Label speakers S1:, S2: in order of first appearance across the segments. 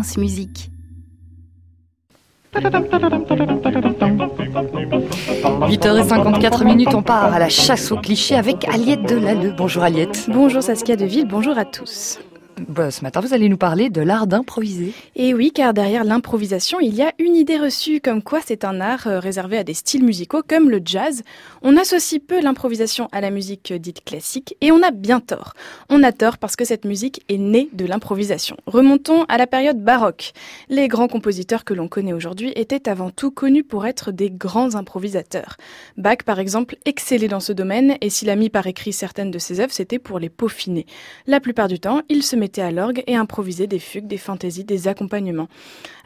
S1: France Musique.
S2: 8h54 minutes, on part à la chasse aux clichés avec Aliette Delalleux. Bonjour Aliette.
S3: Bonjour Saskia Deville, bonjour à tous.
S2: Bah, ce matin, vous allez nous parler de l'art d'improviser.
S3: Et oui, car derrière l'improvisation, il y a une idée reçue comme quoi c'est un art euh, réservé à des styles musicaux comme le jazz. On associe peu l'improvisation à la musique dite classique et on a bien tort. On a tort parce que cette musique est née de l'improvisation. Remontons à la période baroque. Les grands compositeurs que l'on connaît aujourd'hui étaient avant tout connus pour être des grands improvisateurs. Bach, par exemple, excellait dans ce domaine et s'il a mis par écrit certaines de ses œuvres, c'était pour les peaufiner. La plupart du temps, il se mettait à l'orgue et improviser des fugues, des fantaisies, des accompagnements.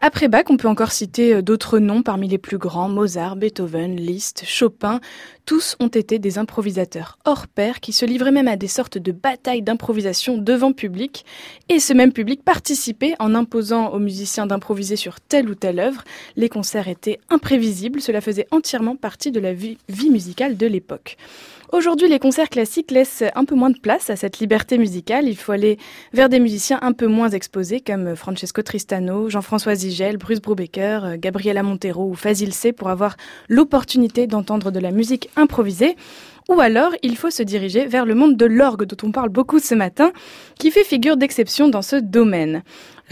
S3: Après Bach, on peut encore citer euh, d'autres noms parmi les plus grands, Mozart, Beethoven, Liszt, Chopin. Tous ont été des improvisateurs hors pair qui se livraient même à des sortes de batailles d'improvisation devant public. Et ce même public participait en imposant aux musiciens d'improviser sur telle ou telle œuvre. Les concerts étaient imprévisibles, cela faisait entièrement partie de la vie, vie musicale de l'époque. Aujourd'hui, les concerts classiques laissent un peu moins de place à cette liberté musicale. Il faut aller vers des musiciens un peu moins exposés comme Francesco Tristano, Jean-François Zigel, Bruce Brubaker, Gabriela Montero ou Fazil C pour avoir l'opportunité d'entendre de la musique improvisée. Ou alors, il faut se diriger vers le monde de l'orgue dont on parle beaucoup ce matin, qui fait figure d'exception dans ce domaine.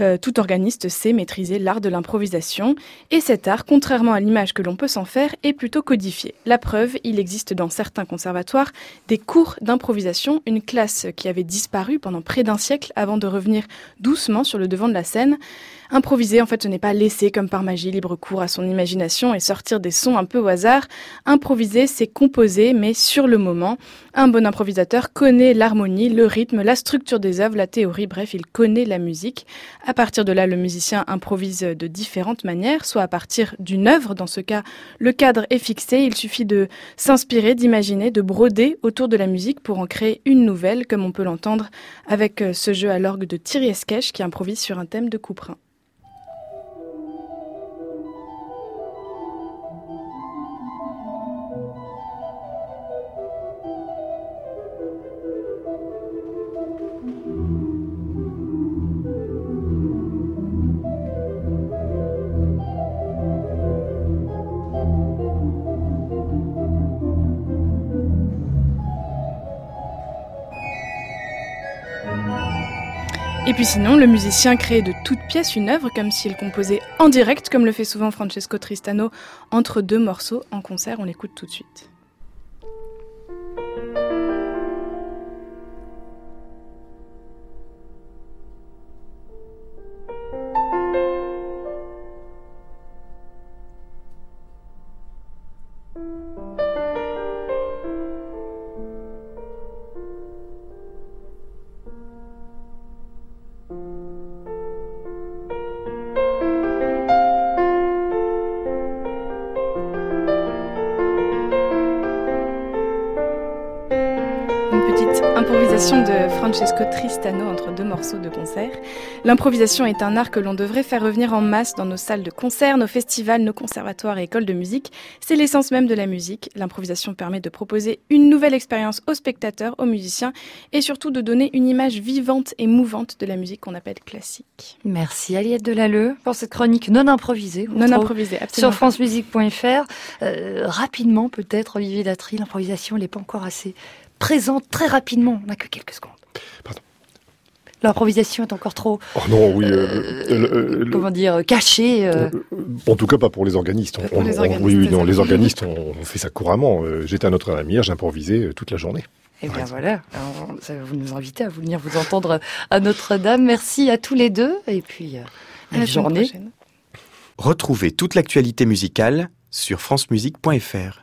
S3: Euh, tout organiste sait maîtriser l'art de l'improvisation, et cet art, contrairement à l'image que l'on peut s'en faire, est plutôt codifié. La preuve, il existe dans certains conservatoires des cours d'improvisation, une classe qui avait disparu pendant près d'un siècle avant de revenir doucement sur le devant de la scène. Improviser, en fait, ce n'est pas laisser comme par magie libre cours à son imagination et sortir des sons un peu au hasard. Improviser, c'est composer, mais sur le moment. Un bon improvisateur connaît l'harmonie, le rythme, la structure des œuvres, la théorie, bref, il connaît la musique. À partir de là, le musicien improvise de différentes manières, soit à partir d'une œuvre, dans ce cas, le cadre est fixé, il suffit de s'inspirer, d'imaginer, de broder autour de la musique pour en créer une nouvelle, comme on peut l'entendre avec ce jeu à l'orgue de Thierry Esquèche qui improvise sur un thème de Couperin. Et puis sinon, le musicien crée de toutes pièces une œuvre comme s'il composait en direct, comme le fait souvent Francesco Tristano, entre deux morceaux en concert. On l'écoute tout de suite. Improvisation de Francesco Tristano entre deux morceaux de concert. L'improvisation est un art que l'on devrait faire revenir en masse dans nos salles de concert, nos festivals, nos conservatoires et écoles de musique. C'est l'essence même de la musique. L'improvisation permet de proposer une nouvelle expérience aux spectateurs, aux musiciens et surtout de donner une image vivante et mouvante de la musique qu'on appelle classique.
S2: Merci Aliette Delalleux pour cette chronique non improvisée.
S3: Non improvisée, absolument.
S2: Sur francemusique.fr. Euh, rapidement peut-être, Olivier Datry, l'improvisation n'est pas encore assez présente très rapidement. On n'a que quelques secondes.
S4: Pardon.
S2: L'improvisation est encore trop.
S4: Oh non, oui.
S2: Euh, euh, comment dire, cachée.
S4: Euh. En tout cas, pas pour les organistes.
S3: pour les organistes
S4: oui, oui, non, les organistes, on, fait ça couramment. J'étais à notre amir, j'improvisais toute la journée.
S2: Et eh bien voilà, vous nous inviter à venir vous entendre à Notre-Dame. Merci à tous les deux et puis
S3: à la journée.
S5: Retrouvez toute l'actualité musicale sur francemusique.fr.